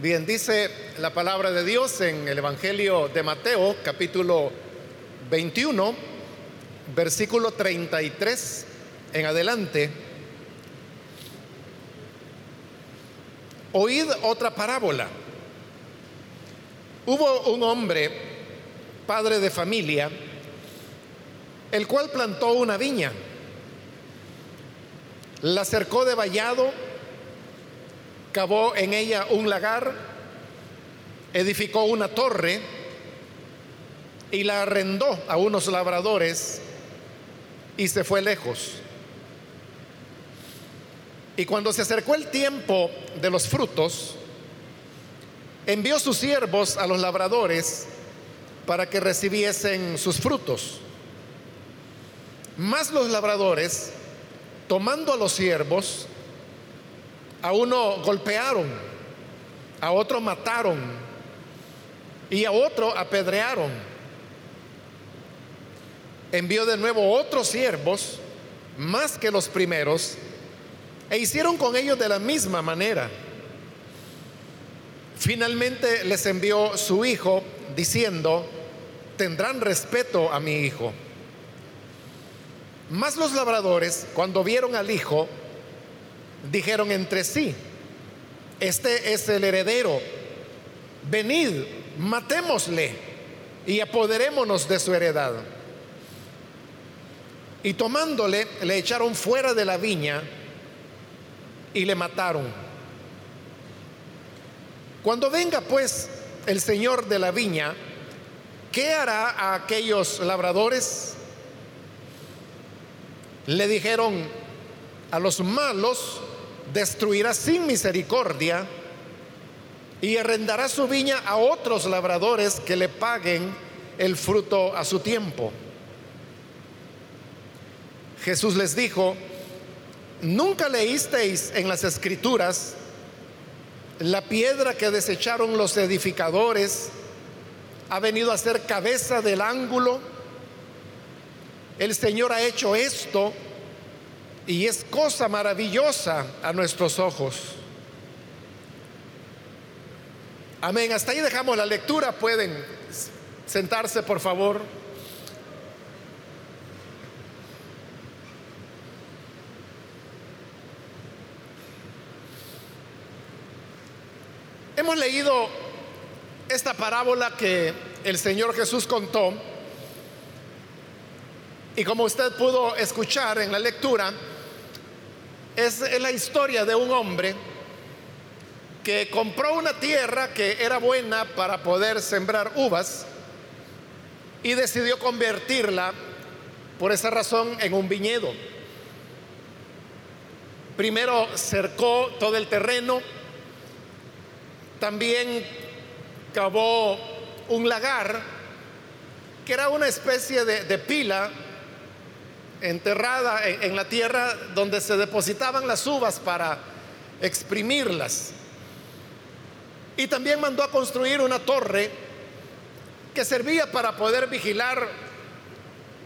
Bien, dice la palabra de Dios en el Evangelio de Mateo, capítulo 21, versículo 33 en adelante. Oíd otra parábola. Hubo un hombre, padre de familia, el cual plantó una viña, la cercó de vallado, cavó en ella un lagar, edificó una torre y la arrendó a unos labradores y se fue lejos. Y cuando se acercó el tiempo de los frutos, envió sus siervos a los labradores para que recibiesen sus frutos. Mas los labradores, tomando a los siervos, a uno golpearon, a otro mataron y a otro apedrearon. Envió de nuevo otros siervos, más que los primeros, e hicieron con ellos de la misma manera. Finalmente les envió su hijo diciendo, tendrán respeto a mi hijo. Mas los labradores, cuando vieron al hijo, dijeron entre sí, este es el heredero, venid, matémosle y apoderémonos de su heredad. Y tomándole, le echaron fuera de la viña y le mataron. Cuando venga pues el señor de la viña, ¿qué hará a aquellos labradores? Le dijeron a los malos, destruirá sin misericordia y arrendará su viña a otros labradores que le paguen el fruto a su tiempo. Jesús les dijo, ¿nunca leísteis en las escrituras la piedra que desecharon los edificadores ha venido a ser cabeza del ángulo? El Señor ha hecho esto y es cosa maravillosa a nuestros ojos. Amén. Hasta ahí dejamos la lectura. Pueden sentarse, por favor. Hemos leído esta parábola que el Señor Jesús contó y como usted pudo escuchar en la lectura, es la historia de un hombre que compró una tierra que era buena para poder sembrar uvas y decidió convertirla por esa razón en un viñedo. Primero cercó todo el terreno, también cavó un lagar que era una especie de, de pila enterrada en, la tierra donde se depositaban las uvas para exprimirlas. Y también mandó a construir una torre que servía para poder vigilar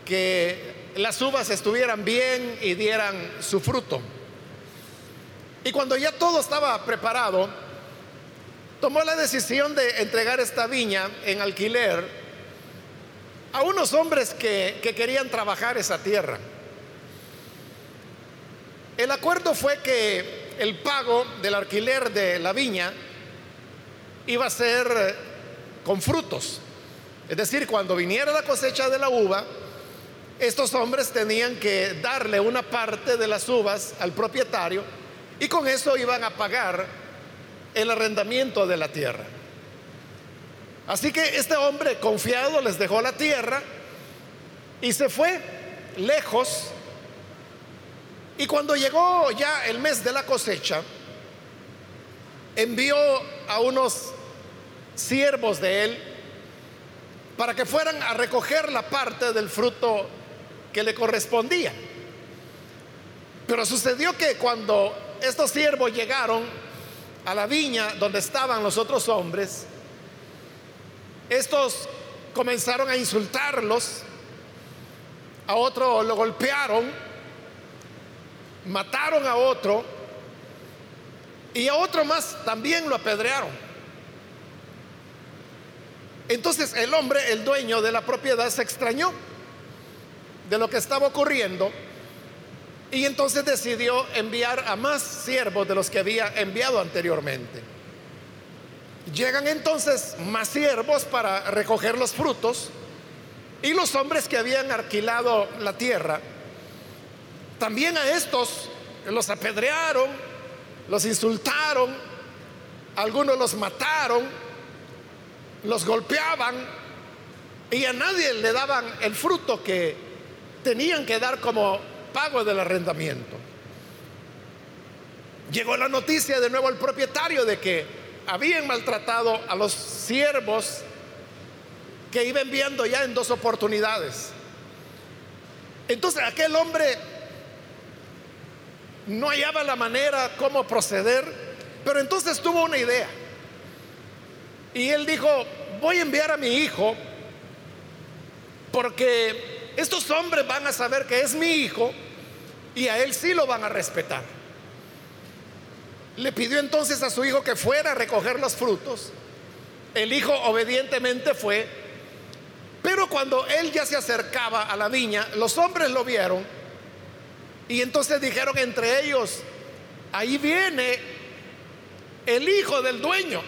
que las uvas estuvieran bien y dieran su fruto. Y cuando ya todo estaba preparado, tomó la decisión de entregar esta viña en alquiler a unos hombres que, querían trabajar esa tierra. El acuerdo fue que el pago del alquiler de la viña iba a ser eh, con frutos. Es decir, cuando viniera la cosecha de la uva, estos hombres tenían que darle una parte de las uvas al propietario y con eso iban a pagar el arrendamiento de la tierra. Así que este hombre confiado les dejó la tierra y se fue lejos. Y cuando llegó ya el mes de la cosecha, envió a unos siervos de él para que fueran a recoger la parte del fruto que le correspondía. Pero sucedió que cuando estos siervos llegaron a la viña donde estaban los otros hombres, estos comenzaron a insultarlos, a otro lo golpearon, mataron a otro y a otro más también lo apedrearon. Entonces el hombre, el dueño de la propiedad, se extrañó de lo que estaba ocurriendo y entonces decidió enviar a más siervos de los que había enviado anteriormente. Llegan entonces más siervos para recoger los frutos y los hombres que habían alquilado la tierra, también a estos los apedrearon, los insultaron, algunos los mataron, los golpeaban y a nadie le daban el fruto que tenían que dar como pago del arrendamiento. Llegó la noticia de nuevo al propietario de que habían maltratado a los siervos que iban viendo ya en dos oportunidades. Entonces aquel hombre no hallaba la manera cómo proceder, pero entonces tuvo una idea. Y él dijo, voy a enviar a mi hijo porque estos hombres van a saber que es mi hijo y a él sí lo van a respetar. Le pidió entonces a su hijo que fuera a recoger los frutos. El hijo obedientemente fue, pero cuando él ya se acercaba a la viña, los hombres lo vieron y entonces dijeron entre ellos, ahí viene el hijo del dueño,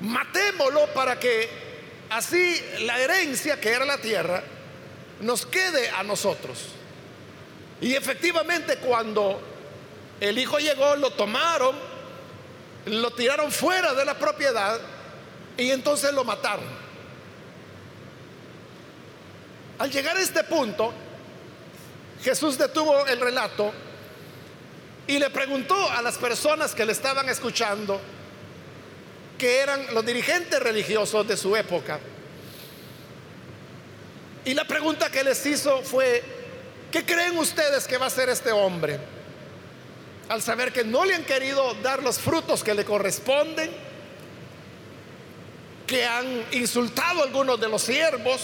matémoslo para que así la herencia que era la tierra nos quede a nosotros. Y efectivamente cuando el hijo llegó, lo tomaron, lo tiraron fuera de la propiedad y entonces lo mataron. Al llegar a este punto, Jesús detuvo el relato y le preguntó a las personas que le estaban escuchando, que eran los dirigentes religiosos de su época, y la pregunta que les hizo fue, ¿qué creen ustedes que va a ser este hombre? Al saber que no le han querido dar los frutos que le corresponden, que han insultado a algunos de los siervos,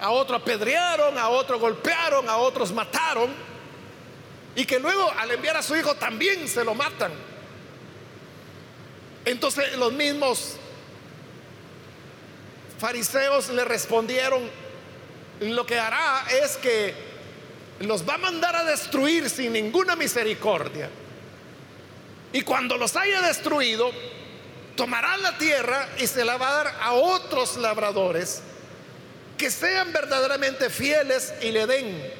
a otro apedrearon, a otro golpearon, a otros mataron, y que luego al enviar a su hijo también se lo matan. Entonces los mismos fariseos le respondieron, lo que hará es que los va a mandar a destruir sin ninguna misericordia. Y cuando los haya destruido, tomará la tierra y se la va a dar a otros labradores que sean verdaderamente fieles y le den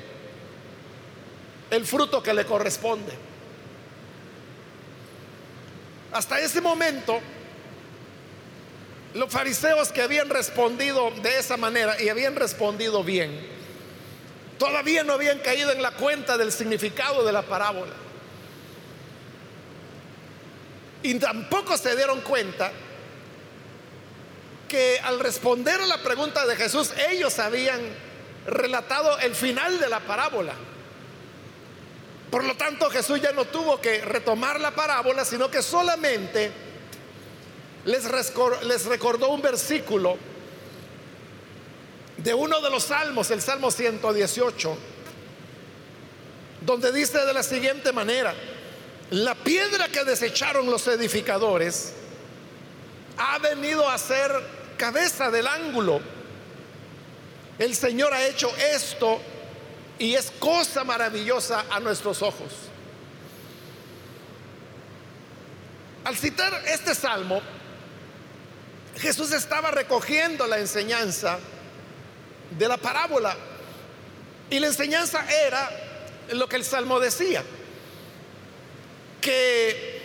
el fruto que le corresponde. Hasta ese momento, los fariseos que habían respondido de esa manera y habían respondido bien, todavía no habían caído en la cuenta del significado de la parábola. Y tampoco se dieron cuenta que al responder a la pregunta de Jesús, ellos habían relatado el final de la parábola. Por lo tanto, Jesús ya no tuvo que retomar la parábola, sino que solamente les, recordó un versículo de uno de los salmos, el Salmo 118, donde dice de la siguiente manera, la piedra que desecharon los edificadores ha venido a ser cabeza del ángulo. El Señor ha hecho esto y es cosa maravillosa a nuestros ojos. Al citar este salmo, Jesús estaba recogiendo la enseñanza de la parábola. Y la enseñanza era lo que el salmo decía, que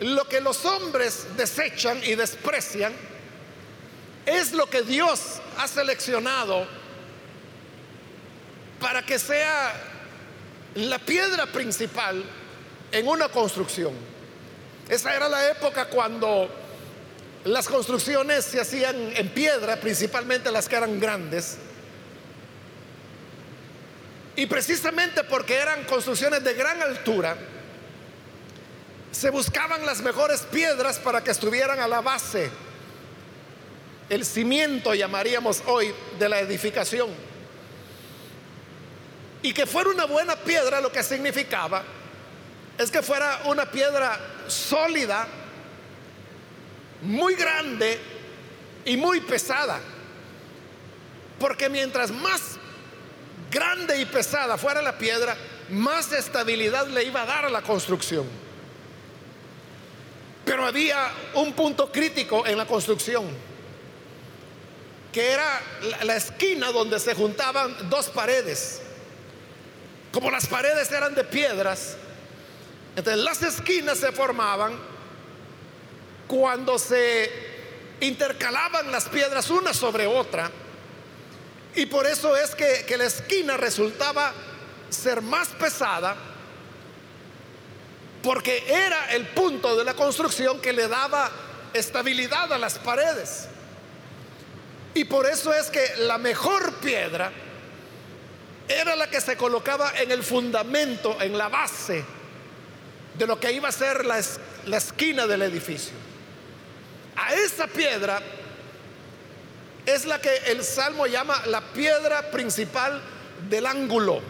lo que los hombres desechan y desprecian, es lo que Dios ha seleccionado para que sea la piedra principal en una construcción. Esa era la época cuando las construcciones se hacían en piedra, principalmente las que eran grandes. Y precisamente porque eran construcciones de gran altura, se buscaban las mejores piedras para que estuvieran a la base el cimiento, llamaríamos hoy, de la edificación. Y que fuera una buena piedra lo que significaba es que fuera una piedra sólida, muy grande y muy pesada. Porque mientras más grande y pesada fuera la piedra, más estabilidad le iba a dar a la construcción. Pero había un punto crítico en la construcción, que era la, esquina donde se juntaban dos paredes. Como las paredes eran de piedras, entonces las esquinas se formaban cuando se intercalaban las piedras una sobre otra. Y por eso es que, la esquina resultaba ser más pesada porque era el punto de la construcción que le daba estabilidad a las paredes. Y por eso es que la mejor piedra era la que se colocaba en el fundamento, en la base de lo que iba a ser la esquina del edificio. A esa piedra es la que el Salmo llama la piedra principal del ángulo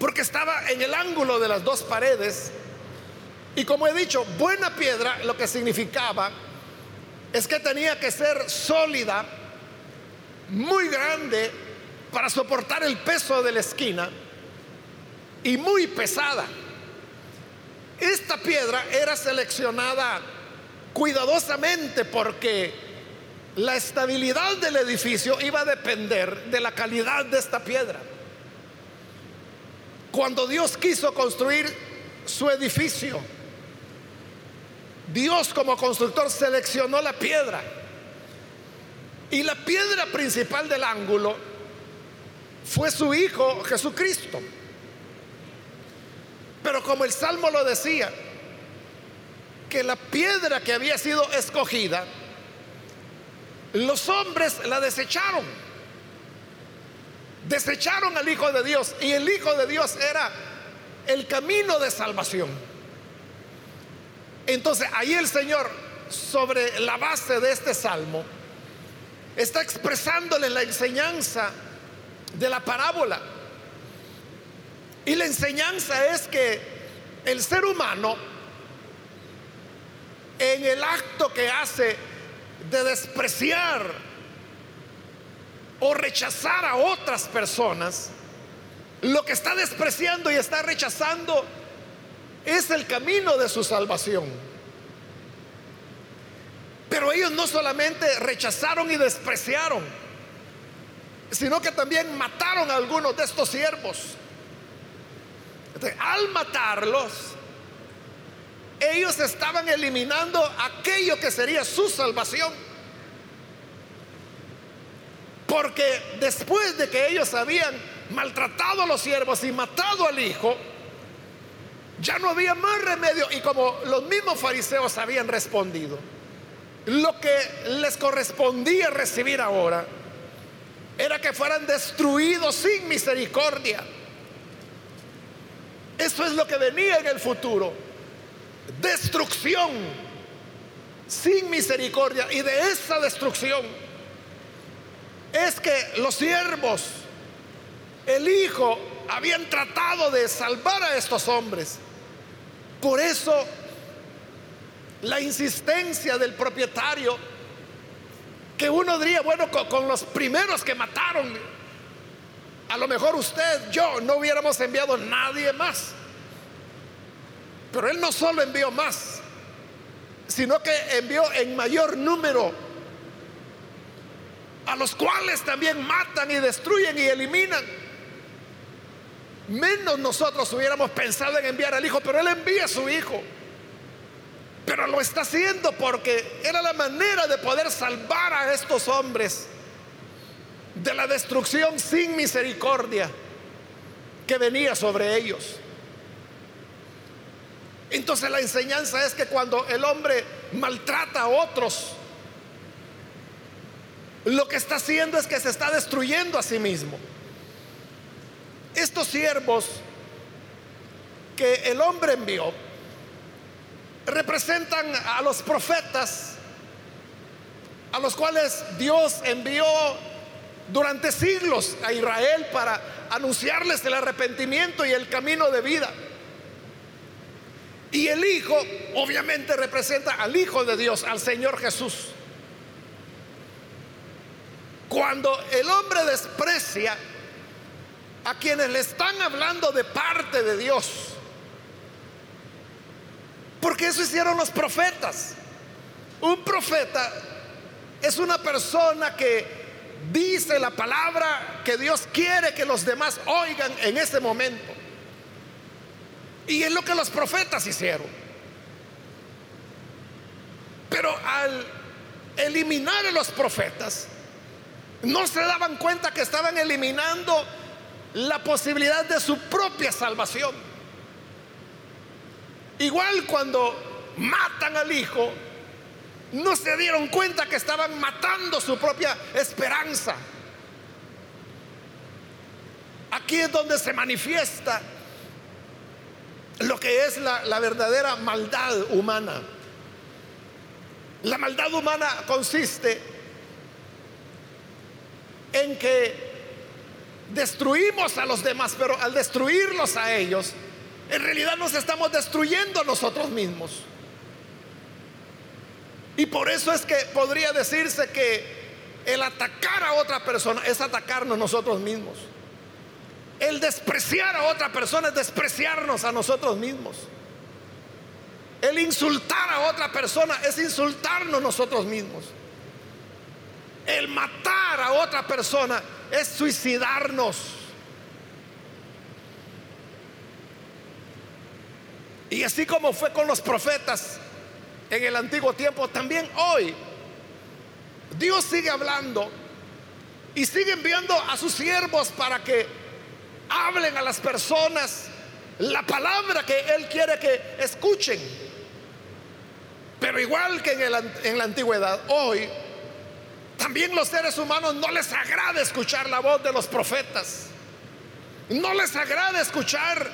porque estaba en el ángulo de las dos paredes. Y como he dicho, buena piedra lo que significaba es que tenía que ser sólida, muy grande para soportar el peso de la esquina y muy pesada. Esta piedra era seleccionada cuidadosamente porque la estabilidad del edificio iba a depender de la calidad de esta piedra. Cuando Dios quiso construir su edificio, Dios como constructor seleccionó la piedra. Y la piedra principal del ángulo fue su Hijo Jesucristo. Pero como el Salmo lo decía, que la piedra que había sido escogida, los hombres la desecharon desecharon al Hijo de Dios y el Hijo de Dios era el camino de salvación. Entonces ahí el Señor, sobre la base de este salmo, está expresándole la enseñanza de la parábola. Y la enseñanza es que el ser humano, en el acto que hace de despreciar o rechazar a otras personas, lo que está despreciando y está rechazando es el camino de su salvación. Pero ellos no solamente rechazaron y despreciaron, sino que también mataron a algunos de estos siervos. al matarlos, ellos estaban eliminando aquello que sería su salvación. Porque después de que ellos habían maltratado a los siervos y matado al hijo, ya no había más remedio. Y como los mismos fariseos habían respondido, lo que les correspondía recibir ahora era que fueran destruidos sin misericordia. Eso es lo que venía en el futuro. Destrucción sin misericordia. Y de esa destrucción es que los siervos, el hijo, habían tratado de salvar a estos hombres. Por eso la insistencia del propietario, que uno diría, bueno, con, los primeros que mataron, a lo mejor usted, yo, no hubiéramos enviado nadie más. Pero él no solo envió más, sino que envió en mayor número a los cuales también matan y destruyen y eliminan. Menos nosotros hubiéramos pensado en enviar al Hijo, pero Él envía a su Hijo. Pero lo está haciendo porque era la manera de poder salvar a estos hombres de la destrucción sin misericordia que venía sobre ellos. Entonces la enseñanza es que cuando el hombre maltrata a otros, lo que está haciendo es que se está destruyendo a sí mismo. Estos siervos que el hombre envió representan a los profetas a los cuales Dios envió durante siglos a Israel para anunciarles el arrepentimiento y el camino de vida. Y el Hijo obviamente representa al Hijo de Dios, al Señor Jesús. Cuando el hombre desprecia a quienes le están hablando de parte de Dios, porque eso hicieron los profetas. Un profeta es una persona que dice la palabra que Dios quiere que los demás oigan en ese momento. Y es lo que los profetas hicieron. Pero al eliminar a los profetas, no se daban cuenta que estaban eliminando la posibilidad de su propia salvación. Igual cuando matan al hijo, no se dieron cuenta que estaban matando su propia esperanza. Aquí es donde se manifiesta lo que es la, verdadera maldad humana. La maldad humana consiste en que destruimos a los demás, pero al destruirlos a ellos, en realidad nos estamos destruyendo nosotros mismos. Y por eso es que podría decirse que el atacar a otra persona es atacarnos nosotros mismos. El despreciar a otra persona es despreciarnos a nosotros mismos. El insultar a otra persona es insultarnos nosotros mismos. El matar a otra persona es suicidarnos. Y así como fue con los profetas, en el antiguo tiempo, también hoy Dios sigue hablando y sigue enviando a sus siervos para que hablen a las personas la palabra que Él quiere que escuchen. Pero igual que en, la antigüedad, hoy también los seres humanos no les agrada escuchar la voz de los profetas. No les agrada escuchar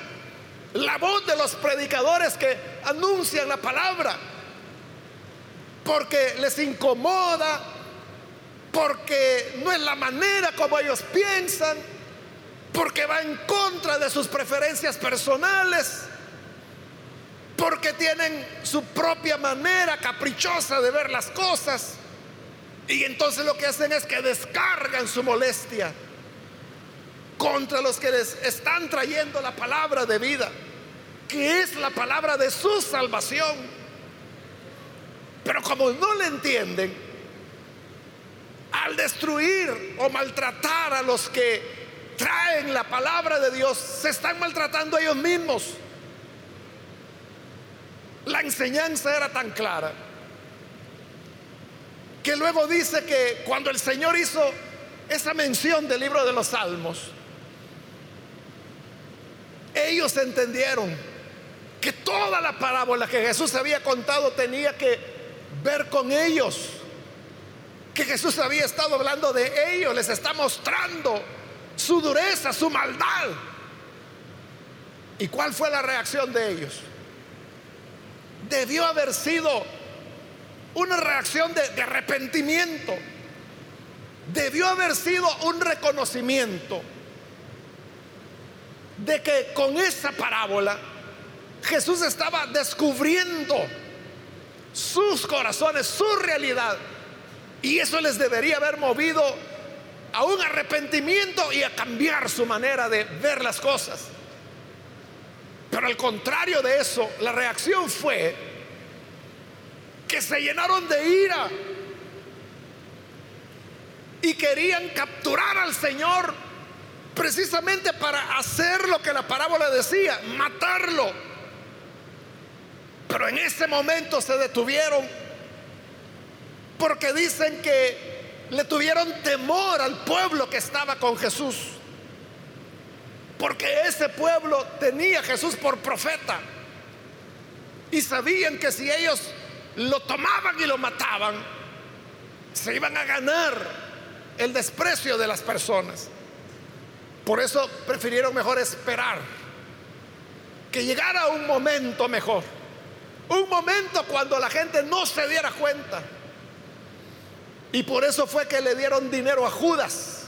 la voz de los predicadores que anuncian la palabra porque les incomoda, porque no es la manera como ellos piensan, porque va en contra de sus preferencias personales, porque tienen su propia manera caprichosa de ver las cosas. Y entonces lo que hacen es que descargan su molestia contra los que les están trayendo la palabra de vida, que es la palabra de su salvación. Pero como no le entienden, al destruir o maltratar a los que traen la palabra de Dios, se están maltratando a ellos mismos. La enseñanza era tan clara que luego dice que cuando el Señor hizo esa mención del libro de los Salmos, ellos entendieron que toda la parábola que Jesús había contado tenía que ver con ellos. Que Jesús había estado hablando de ellos, les está mostrando su dureza, su maldad. ¿Y cuál fue la reacción de ellos? Debió haber sido una reacción de, arrepentimiento. Debió haber sido un reconocimiento de que con esa parábola Jesús estaba descubriendo sus corazones, su realidad. Y eso les debería haber movido a un arrepentimiento y a cambiar su manera de ver las cosas. Pero al contrario de eso, la reacción fue que se llenaron de ira y querían capturar al Señor precisamente para hacer lo que la parábola decía, matarlo. Pero en ese momento se detuvieron porque dicen que le tuvieron temor al pueblo que estaba con Jesús. Porque ese pueblo tenía a Jesús por profeta. Y sabían que si ellos lo tomaban y lo mataban, se iban a ganar el desprecio de las personas. Por eso prefirieron mejor esperar que llegara un momento mejor. Un momento cuando la gente no se diera cuenta. Y por eso fue que le dieron dinero a Judas,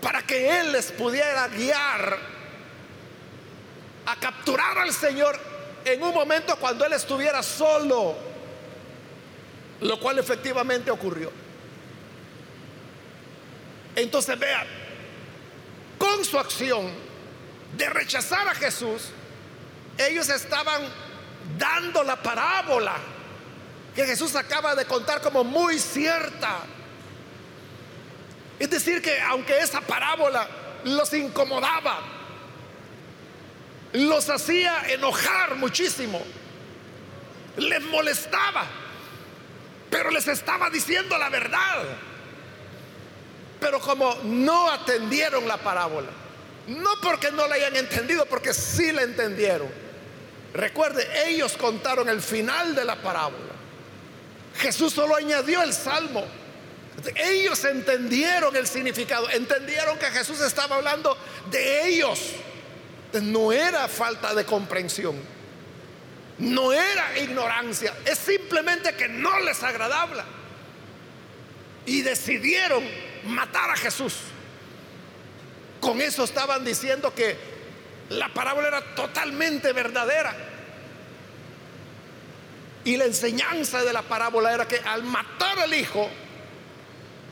para que él les pudiera guiar a capturar al Señor en un momento cuando él estuviera solo, lo cual efectivamente ocurrió. Entonces vea, con su acción de rechazar a Jesús, ellos estaban dando la parábola que Jesús acaba de contar como muy cierta. Es decir, que aunque esa parábola los incomodaba, los hacía enojar muchísimo, les molestaba, pero les estaba diciendo la verdad. Pero como no atendieron la parábola, no porque no la hayan entendido, porque sí la entendieron. Recuerde, ellos contaron el final de la parábola. Jesús solo añadió el salmo. Ellos entendieron el significado, entendieron que Jesús estaba hablando de ellos. No era falta de comprensión, no era ignorancia, es simplemente que no les agradaba. Y decidieron matar a Jesús. Con eso estaban diciendo que la parábola era totalmente verdadera. Y la enseñanza de la parábola era que al matar al hijo,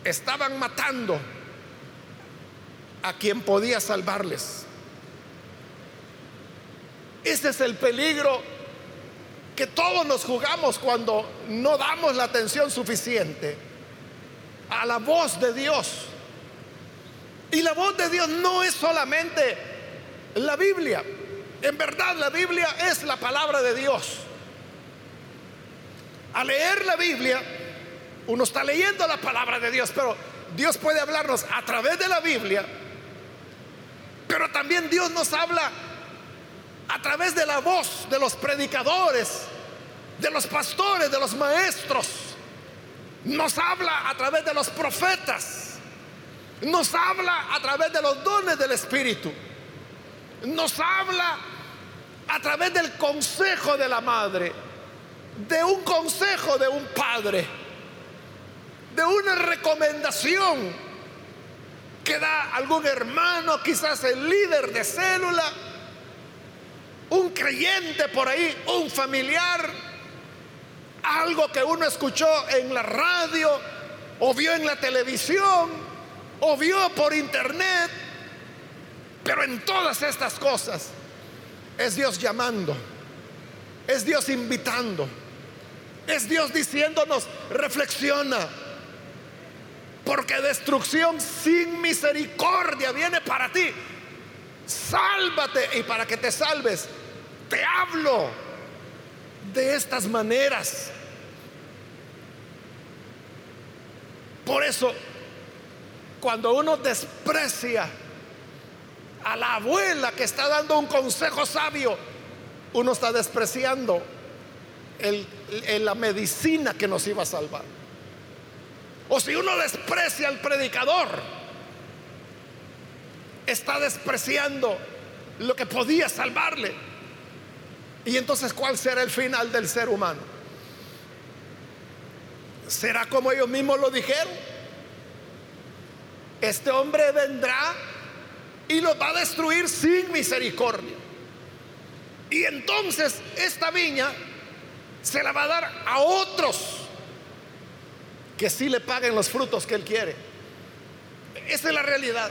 estaban matando a quien podía salvarles. Ese es el peligro que todos nos jugamos cuando no damos la atención suficiente a la voz de Dios. Y la voz de Dios no es solamente la Biblia. En verdad la Biblia es la palabra de Dios. Al leer la Biblia, uno está leyendo la palabra de Dios, pero Dios puede hablarnos a través de la Biblia, pero también Dios nos habla a través de la voz de los predicadores, de los pastores, de los maestros. Nos habla a través de los profetas. Nos habla a través de los dones del Espíritu. Nos habla a través del consejo de la madre de un consejo de un padre, de una recomendación que da algún hermano, quizás el líder de célula, un creyente por ahí, un familiar, algo que uno escuchó en la radio o vio en la televisión o vio por internet. Pero en todas estas cosas es Dios llamando, es Dios invitando es Dios diciéndonos, reflexiona. Porque destrucción sin misericordia viene para ti. Sálvate y para que te salves, te hablo de estas maneras. Por eso, cuando uno desprecia a la abuela que está dando un consejo sabio, uno está despreciando el, la medicina que nos iba a salvar. O si uno desprecia al predicador, está despreciando lo que podía salvarle. Y entonces, ¿cuál será el final del ser humano? ¿Será como ellos mismos lo dijeron? Este hombre vendrá y los va a destruir sin misericordia. Y entonces esta viña se la va a dar a otros que sí le paguen los frutos que él quiere. Esa es la realidad.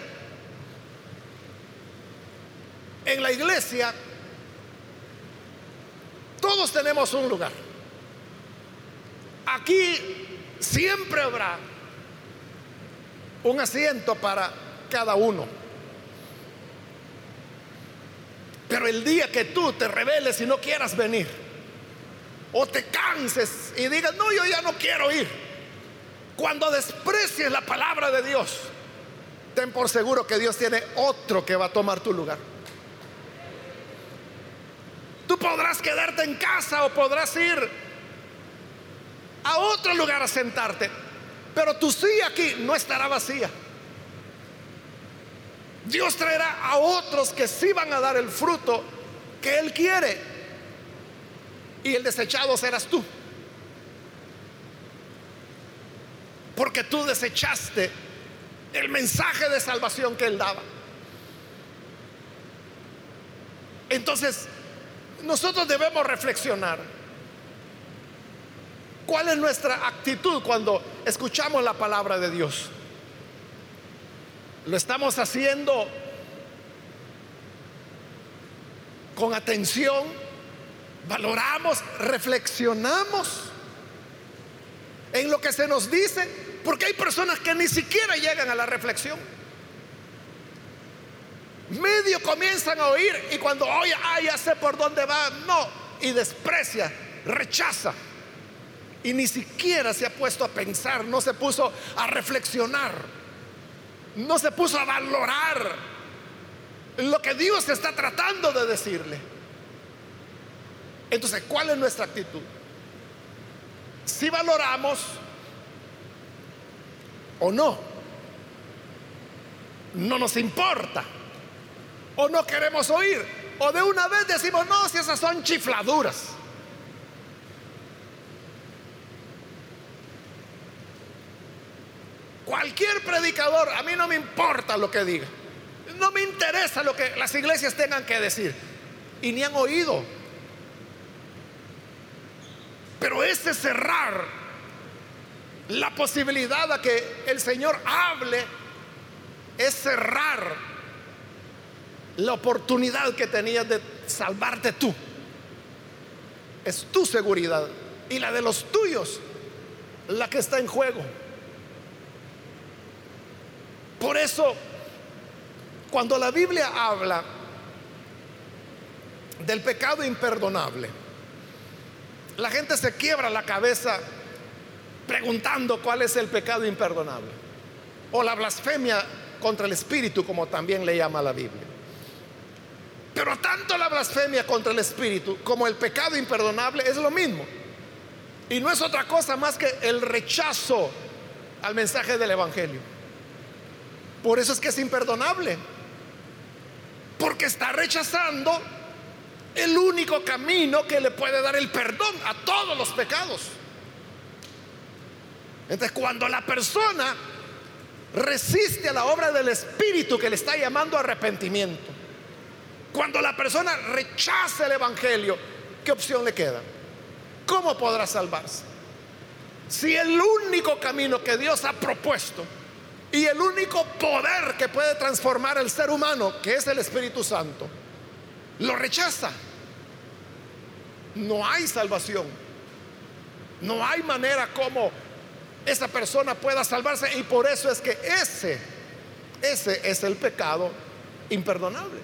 En la iglesia todos tenemos un lugar. Aquí siempre habrá un asiento para cada uno. Pero el día que tú te rebeles y no quieras venir, o te canses y digas, no, yo ya no quiero ir. Cuando desprecies la palabra de Dios, ten por seguro que Dios tiene otro que va a tomar tu lugar. Tú podrás quedarte en casa o podrás ir a otro lugar a sentarte, pero tu sí aquí no estará vacía. Dios traerá a otros que sí van a dar el fruto que Él quiere y el desechado serás tú. Porque tú desechaste el mensaje de salvación que él daba. Entonces, nosotros debemos reflexionar. ¿Cuál es nuestra actitud cuando escuchamos la palabra de Dios? lo estamos haciendo con atención, valoramos, reflexionamos en lo que se nos dice, porque hay personas que ni siquiera llegan a la reflexión. Medio comienzan a oír y cuando oye, ah, ya sé por dónde va, no, y desprecia, rechaza. Y ni siquiera se ha puesto a pensar, no se puso a reflexionar, no se puso a valorar lo que Dios está tratando de decirle. Entonces, ¿cuál es nuestra actitud? Si valoramos o no, no nos importa, o no queremos oír, o de una vez decimos, no, si esas son chifladuras. Cualquier predicador, a mí no me importa lo que diga. No me interesa lo que las iglesias tengan que decir. Y ni han oído. Pero ese cerrar la posibilidad a que el Señor hable es cerrar la oportunidad que tenías de salvarte tú. Es tu seguridad y la de los tuyos la que está en juego. Por eso, cuando la Biblia habla del pecado imperdonable, la gente se quiebra la cabeza preguntando cuál es el pecado imperdonable. O la blasfemia contra el Espíritu, como también le llama la Biblia. Pero tanto la blasfemia contra el Espíritu como el pecado imperdonable es lo mismo. Y no es otra cosa más que el rechazo al mensaje del Evangelio. Por eso es que es imperdonable. Porque está rechazando el único camino que le puede dar el perdón a todos los pecados. Entonces, cuando la persona resiste a la obra del Espíritu que le está llamando arrepentimiento, cuando la persona rechaza el Evangelio, ¿qué opción le queda? ¿Cómo podrá salvarse? Si el único camino que Dios ha propuesto y el único poder que puede transformar al ser humano, que es el Espíritu Santo, lo rechaza. No hay salvación. No hay manera como esa persona pueda salvarse y por eso es que ese, ese es el pecado imperdonable.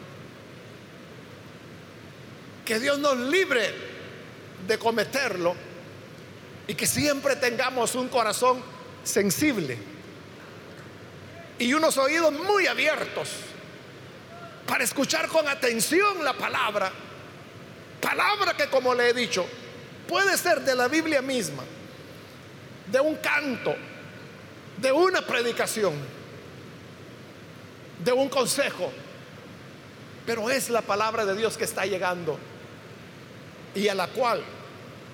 Que Dios nos libre de cometerlo y que siempre tengamos un corazón sensible y unos oídos muy abiertos para escuchar con atención la palabra. Palabra que, como le he dicho, puede ser de la Biblia misma, de un canto, de una predicación, de un consejo, pero es la palabra de Dios que está llegando y a la cual,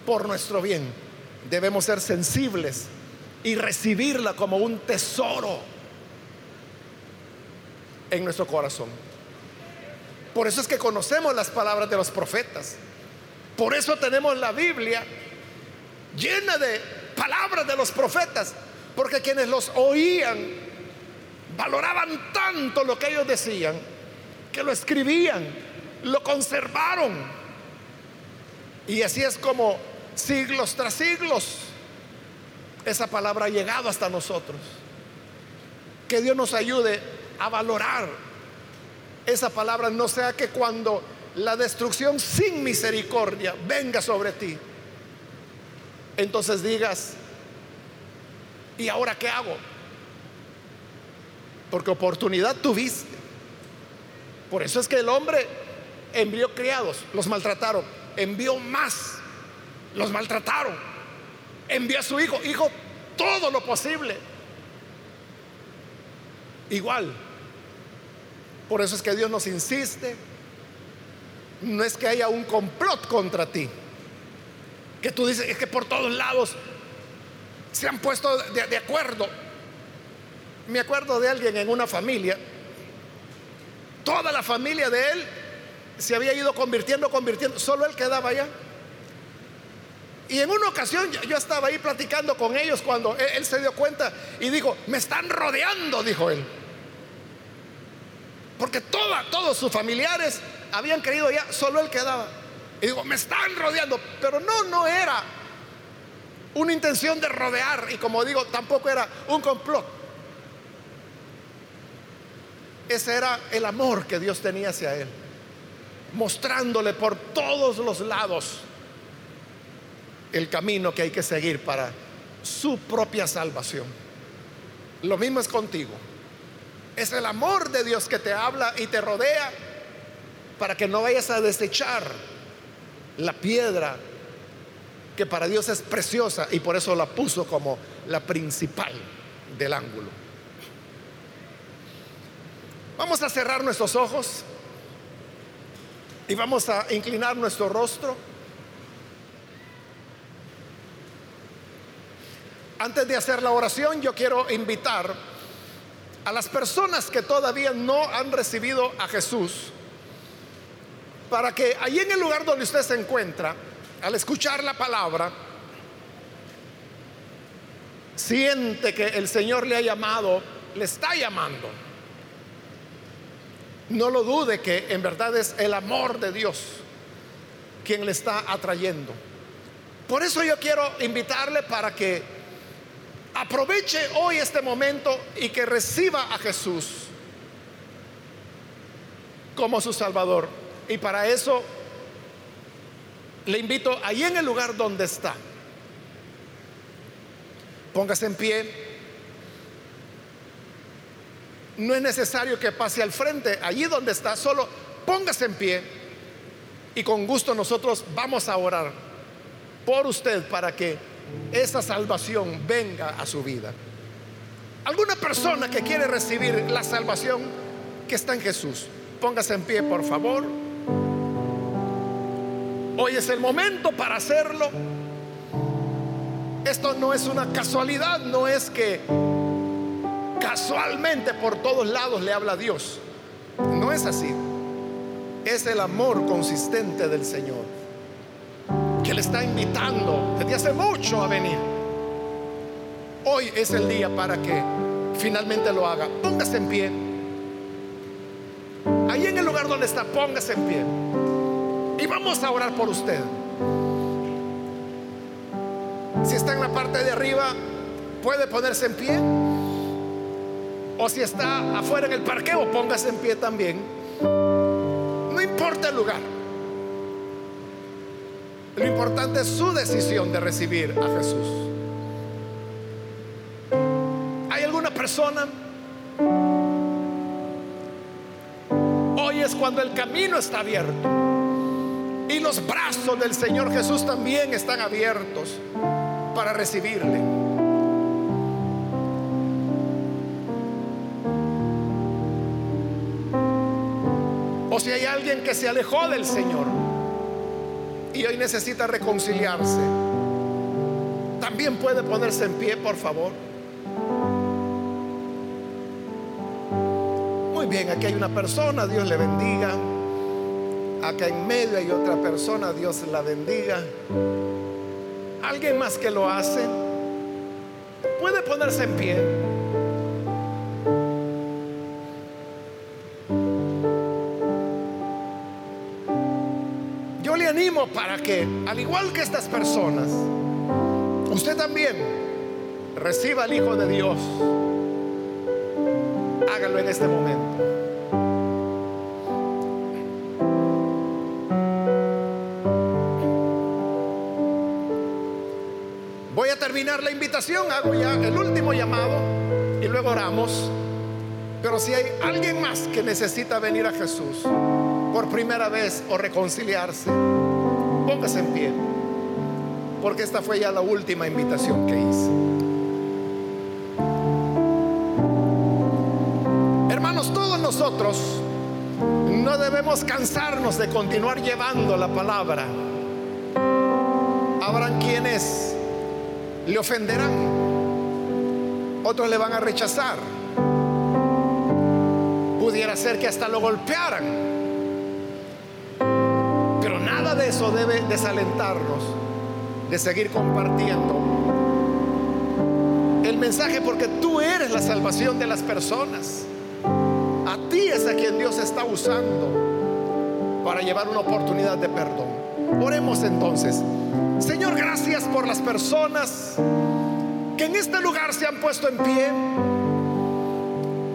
por nuestro bien, debemos ser sensibles y recibirla como un tesoro en nuestro corazón. Por eso es que conocemos las palabras de los profetas. Por eso tenemos la Biblia llena de palabras de los profetas. Porque quienes los oían valoraban tanto lo que ellos decían que lo escribían, lo conservaron. Y así es como siglos tras siglos esa palabra ha llegado hasta nosotros. Que Dios nos ayude a valorar esa palabra, no sea que cuando la destrucción sin misericordia venga sobre ti, entonces digas, ¿y ahora qué hago? Porque oportunidad tuviste. Por eso es que el hombre envió criados, los maltrataron, envió más, los maltrataron, envió a su hijo, hijo todo lo posible igual. Por eso es que Dios nos insiste. No es que haya un complot contra ti. Que tú dices, es que por todos lados se han puesto de, acuerdo. Me acuerdo de alguien en una familia. Toda la familia de él se había ido convirtiendo, convirtiendo. Solo él quedaba allá. Y en una ocasión yo estaba ahí platicando con ellos cuando él, se dio cuenta y dijo, me están rodeando, dijo él. Porque toda, todos sus familiares habían creído ya, solo él quedaba. Y digo, me están rodeando, pero no, no era una intención de rodear y como digo, tampoco era un complot. Ese era el amor que Dios tenía hacia él, mostrándole por todos los lados el camino que hay que seguir para su propia salvación. Lo mismo es contigo. Es el amor de Dios que te habla y te rodea para que no vayas a desechar la piedra que para Dios es preciosa y por eso la puso como la principal del ángulo. Vamos a cerrar nuestros ojos y vamos a inclinar nuestro rostro. Antes de hacer la oración, yo quiero invitar a las personas que todavía no han recibido a Jesús para que allí en el lugar donde usted se encuentra, al escuchar la palabra, siente que el Señor le ha llamado, le está llamando. No lo dude que en verdad es el amor de Dios quien le está atrayendo. Por eso yo quiero invitarle para que aproveche hoy este momento y que reciba a Jesús como su Salvador. Y para eso le invito ahí en el lugar donde está. Póngase en pie. No es necesario que pase al frente, allí donde está, solo póngase en pie y con gusto nosotros vamos a orar por usted para que esa salvación venga a su vida. Alguna persona que quiere recibir la salvación que está en Jesús, póngase en pie, por favor. Hoy es el momento para hacerlo. Esto no es una casualidad, no es que casualmente por todos lados le habla Dios. No es así. Es el amor consistente del Señor le está invitando desde hace mucho a venir. Hoy es el día para que finalmente lo haga. Póngase en pie. Ahí en el lugar donde está, póngase en pie. Y vamos a orar por usted. Si está en la parte de arriba, puede ponerse en pie. O si está afuera en el parqueo, póngase en pie también. No importa el lugar. Lo importante es su decisión de recibir a Jesús. ¿Hay alguna persona? Hoy es cuando el camino está abierto. Y los brazos del Señor Jesús también están abiertos para recibirle. O si hay alguien que se alejó del Señor y hoy necesita reconciliarse, también puede ponerse en pie, por favor. Muy bien, aquí hay una persona, Dios le bendiga. Acá en medio hay otra persona, Dios la bendiga. Alguien más que lo hace. Puede ponerse en pie. Para que, al igual que estas personas, usted también reciba al Hijo de Dios. Hágalo en este momento. terminar la invitación, hago ya el último llamado y luego oramos. Pero si hay alguien más que necesita venir a Jesús por primera vez o reconciliarse, póngase en pie. Porque esta fue ya la última invitación que hice. Hermanos, todos nosotros no debemos cansarnos de continuar llevando la palabra. Habrán quienes le ofenderán, otros le van a rechazar, pudiera ser que hasta lo golpearan, eso debe desalentarnos de seguir compartiendo el mensaje porque tú eres la salvación de las personas. A ti es a quien Dios está usando para llevar una oportunidad de perdón. Oremos entonces. Señor, gracias por las personas que en este lugar se han puesto en pie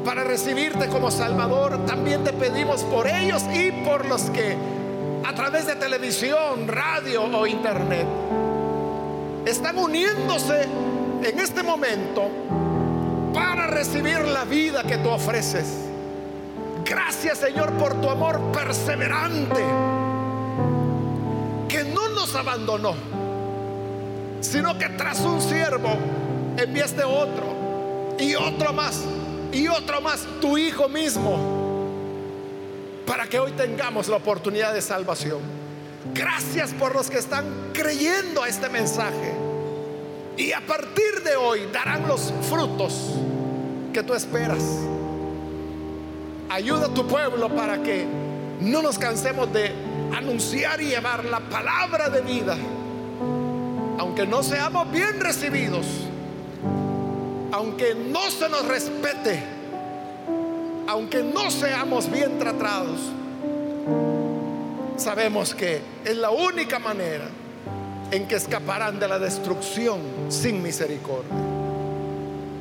para recibirte como Salvador. También te pedimos por ellos y por los que a través de televisión, radio o internet están uniéndose en este momento para recibir la vida que tú ofreces. Gracias Señor por tu amor perseverante que no nos abandonó, sino que tras un siervo enviaste otro y otro más y otro más, tu Hijo mismo, que hoy tengamos la oportunidad de salvación. Gracias por los que están creyendo a este mensaje. Y a partir de hoy darán los frutos que tú esperas. Ayuda a tu pueblo para que no nos cansemos de anunciar y llevar la palabra de vida. Aunque no seamos bien recibidos, aunque no se nos respete, aunque no seamos bien tratados, sabemos que es la única manera en que escaparán de la destrucción sin misericordia.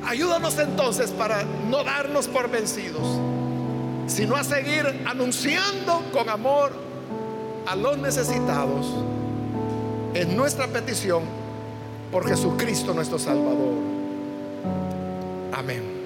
Ayúdanos entonces para no darnos por vencidos, sino a seguir anunciando con amor a los necesitados en nuestra petición por Jesucristo nuestro Salvador. Amén.